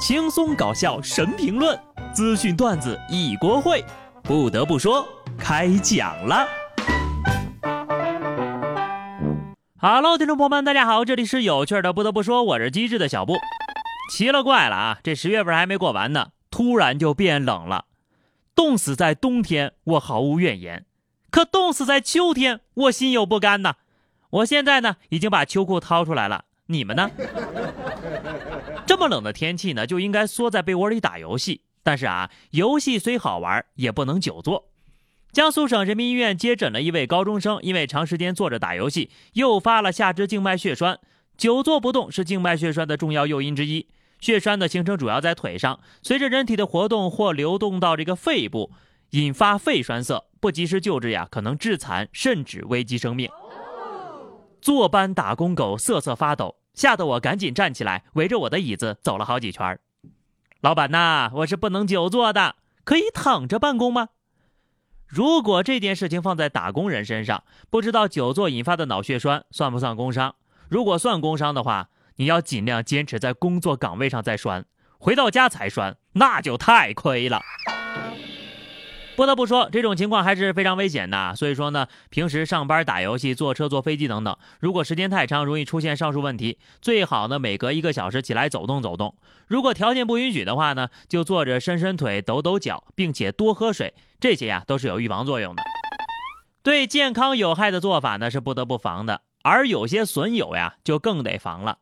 轻松搞笑神评论，资讯段子一锅烩。不得不说，开讲了。Hello，听众朋友们，大家好，这里是有趣的。不得不说，我是机智的小布。奇了怪了啊，这十月份还没过完呢，突然就变冷了。冻死在冬天，我毫无怨言；可冻死在秋天，我心有不甘呐。我现在呢，已经把秋裤掏出来了。你们呢？这么冷的天气呢，就应该缩在被窝里打游戏。但是啊，游戏虽好玩，也不能久坐。江苏省人民医院接诊了一位高中生，因为长时间坐着打游戏，诱发了下肢静脉血栓。久坐不动是静脉血栓的重要诱因之一。血栓的形成主要在腿上，随着人体的活动或流动到这个肺部，引发肺栓塞。不及时救治呀，可能致残，甚至危及生命。坐班打工狗瑟瑟发抖，吓得我赶紧站起来，围着我的椅子走了好几圈。老板呐，我是不能久坐的，可以躺着办公吗？如果这件事情放在打工人身上，不知道久坐引发的脑血栓算不算工伤？如果算工伤的话，你要尽量坚持在工作岗位上再栓，回到家才栓，那就太亏了。不得不说，这种情况还是非常危险的。所以说呢，平时上班、打游戏、坐车、坐飞机等等，如果时间太长，容易出现上述问题。最好呢，每隔一个小时起来走动走动。如果条件不允许的话呢，就坐着伸伸腿、抖抖脚，并且多喝水，这些呀都是有预防作用的。对健康有害的做法呢是不得不防的，而有些损友呀就更得防了。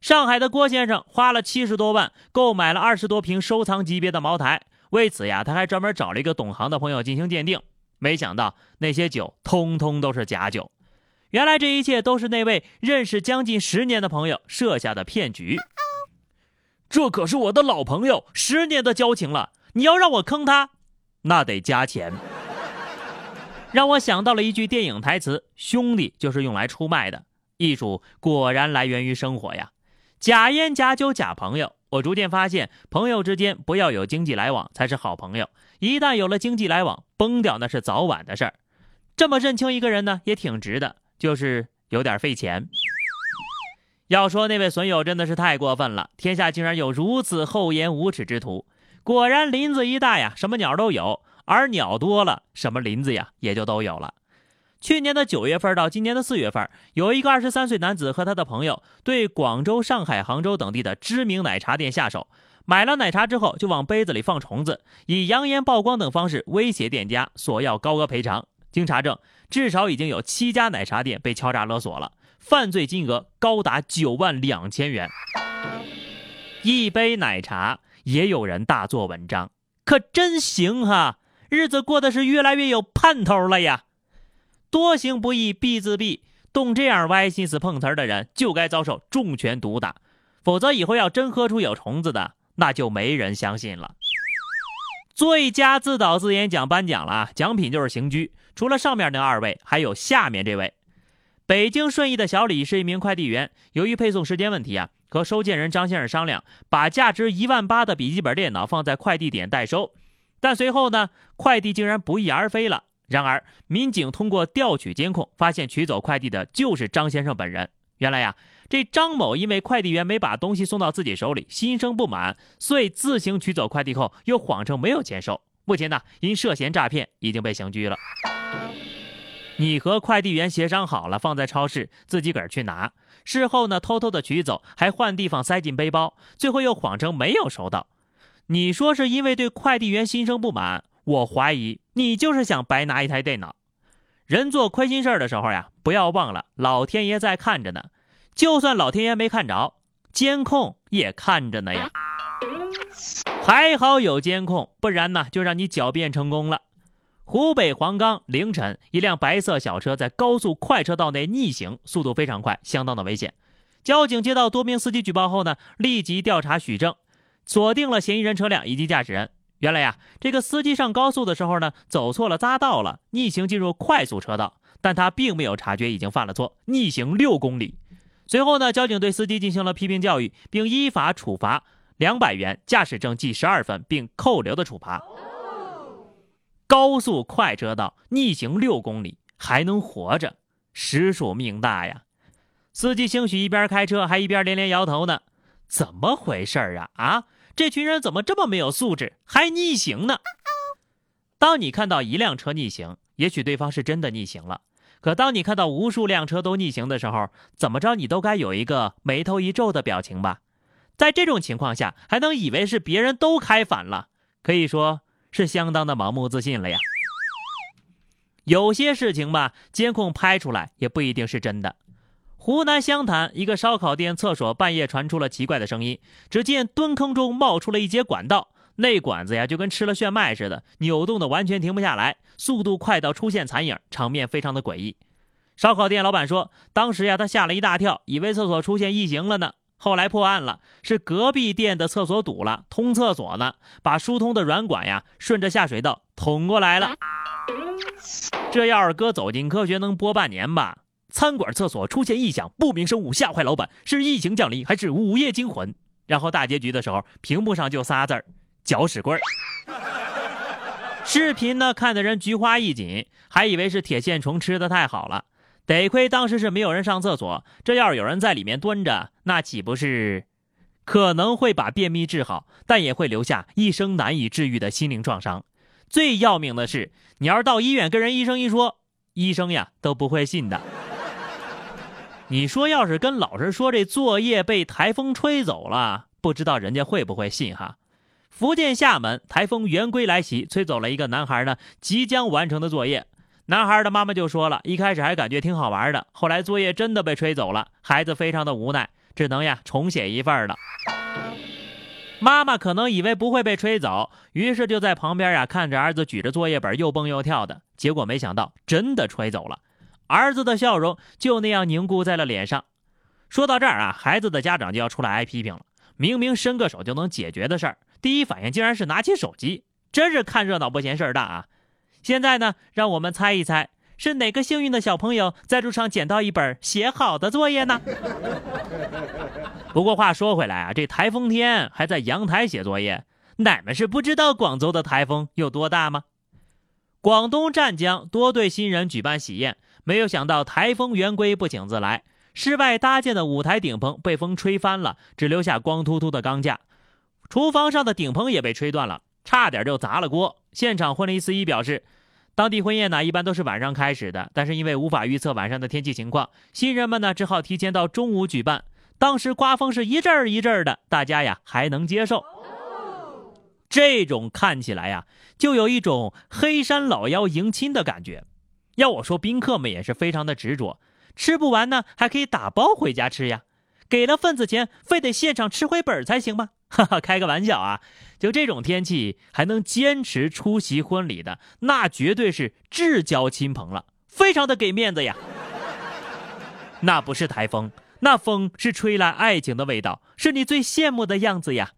上海的郭先生花了七十多万购买了二十多瓶收藏级别的茅台。为此呀，他还专门找了一个懂行的朋友进行鉴定，没想到那些酒通通都是假酒。原来这一切都是那位认识将近十年的朋友设下的骗局。这可是我的老朋友，十年的交情了，你要让我坑他，那得加钱。让我想到了一句电影台词：“兄弟就是用来出卖的。”艺术果然来源于生活呀，假烟假酒假朋友。我逐渐发现，朋友之间不要有经济来往才是好朋友。一旦有了经济来往，崩掉那是早晚的事儿。这么认清一个人呢，也挺值的，就是有点费钱。要说那位损友真的是太过分了，天下竟然有如此厚颜无耻之徒。果然林子一大呀，什么鸟都有；而鸟多了，什么林子呀也就都有了。去年的九月份到今年的四月份，有一个二十三岁男子和他的朋友对广州、上海、杭州等地的知名奶茶店下手，买了奶茶之后就往杯子里放虫子，以扬言曝光等方式威胁店家，索要高额赔偿。经查证，至少已经有七家奶茶店被敲诈勒索了，犯罪金额高达九万两千元。一杯奶茶也有人大做文章，可真行哈，日子过得是越来越有盼头了呀。多行不义必自毙，动这样歪心思碰瓷儿的人就该遭受重拳毒打，否则以后要真喝出有虫子的，那就没人相信了。最佳自导自演奖颁奖了啊，奖品就是刑拘。除了上面那二位，还有下面这位。北京顺义的小李是一名快递员，由于配送时间问题啊，和收件人张先生商量，把价值一万八的笔记本电脑放在快递点代收，但随后呢，快递竟然不翼而飞了。然而，民警通过调取监控，发现取走快递的就是张先生本人。原来呀，这张某因为快递员没把东西送到自己手里，心生不满，遂自行取走快递后，又谎称没有签收。目前呢，因涉嫌诈骗已经被刑拘了。你和快递员协商好了，放在超市，自己个儿去拿，事后呢，偷偷的取走，还换地方塞进背包，最后又谎称没有收到。你说是因为对快递员心生不满？我怀疑你就是想白拿一台电脑。人做亏心事儿的时候呀，不要忘了老天爷在看着呢。就算老天爷没看着，监控也看着呢呀。还好有监控，不然呢就让你狡辩成功了。湖北黄冈凌晨，一辆白色小车在高速快车道内逆行，速度非常快，相当的危险。交警接到多名司机举报后呢，立即调查取证，锁定了嫌疑人车辆以及驾驶人。原来呀，这个司机上高速的时候呢，走错了匝道了，逆行进入快速车道，但他并没有察觉已经犯了错，逆行六公里。随后呢，交警对司机进行了批评教育，并依法处罚两百元、驾驶证记十二分，并扣留的处罚。高速快车道逆行六公里还能活着，实属命大呀！司机兴许一边开车还一边连连摇头呢，怎么回事啊？啊！这群人怎么这么没有素质，还逆行呢？当你看到一辆车逆行，也许对方是真的逆行了。可当你看到无数辆车都逆行的时候，怎么着你都该有一个眉头一皱的表情吧？在这种情况下，还能以为是别人都开反了，可以说是相当的盲目自信了呀。有些事情吧，监控拍出来也不一定是真的。湖南湘潭一个烧烤店厕所半夜传出了奇怪的声音，只见蹲坑中冒出了一节管道，那管子呀就跟吃了炫迈似的，扭动的完全停不下来，速度快到出现残影，场面非常的诡异。烧烤店老板说，当时呀他吓了一大跳，以为厕所出现异形了呢。后来破案了，是隔壁店的厕所堵了，通厕所呢，把疏通的软管呀顺着下水道捅过来了。这要是搁走进科学，能播半年吧？餐馆厕所出现异响，不明生物吓坏老板，是异形降临还是午夜惊魂？然后大结局的时候，屏幕上就仨字儿：搅屎棍儿。视频呢，看的人菊花一紧，还以为是铁线虫吃的太好了。得亏当时是没有人上厕所，这要是有人在里面蹲着，那岂不是可能会把便秘治好，但也会留下一生难以治愈的心灵创伤。最要命的是，你要是到医院跟人医生一说，医生呀都不会信的。你说要是跟老师说这作业被台风吹走了，不知道人家会不会信哈？福建厦门台风圆规来袭，吹走了一个男孩呢即将完成的作业。男孩的妈妈就说了，一开始还感觉挺好玩的，后来作业真的被吹走了，孩子非常的无奈，只能呀重写一份了。妈妈可能以为不会被吹走，于是就在旁边呀看着儿子举着作业本又蹦又跳的，结果没想到真的吹走了。儿子的笑容就那样凝固在了脸上。说到这儿啊，孩子的家长就要出来挨批评了。明明伸个手就能解决的事儿，第一反应竟然是拿起手机，真是看热闹不嫌事儿大啊！现在呢，让我们猜一猜，是哪个幸运的小朋友在路上捡到一本写好的作业呢？不过话说回来啊，这台风天还在阳台写作业，奶们是不知道广州的台风有多大吗？广东湛江多对新人举办喜宴。没有想到台风圆规不请自来，室外搭建的舞台顶棚被风吹翻了，只留下光秃秃的钢架。厨房上的顶棚也被吹断了，差点就砸了锅。现场婚礼司仪表示，当地婚宴呢一般都是晚上开始的，但是因为无法预测晚上的天气情况，新人们呢只好提前到中午举办。当时刮风是一阵儿一阵儿的，大家呀还能接受。这种看起来呀，就有一种黑山老妖迎亲的感觉。要我说，宾客们也是非常的执着，吃不完呢，还可以打包回家吃呀。给了份子钱，非得现场吃回本才行吗？哈哈，开个玩笑啊！就这种天气还能坚持出席婚礼的，那绝对是至交亲朋了，非常的给面子呀。那不是台风，那风是吹来爱情的味道，是你最羡慕的样子呀。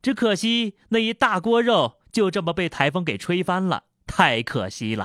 只可惜那一大锅肉就这么被台风给吹翻了，太可惜了。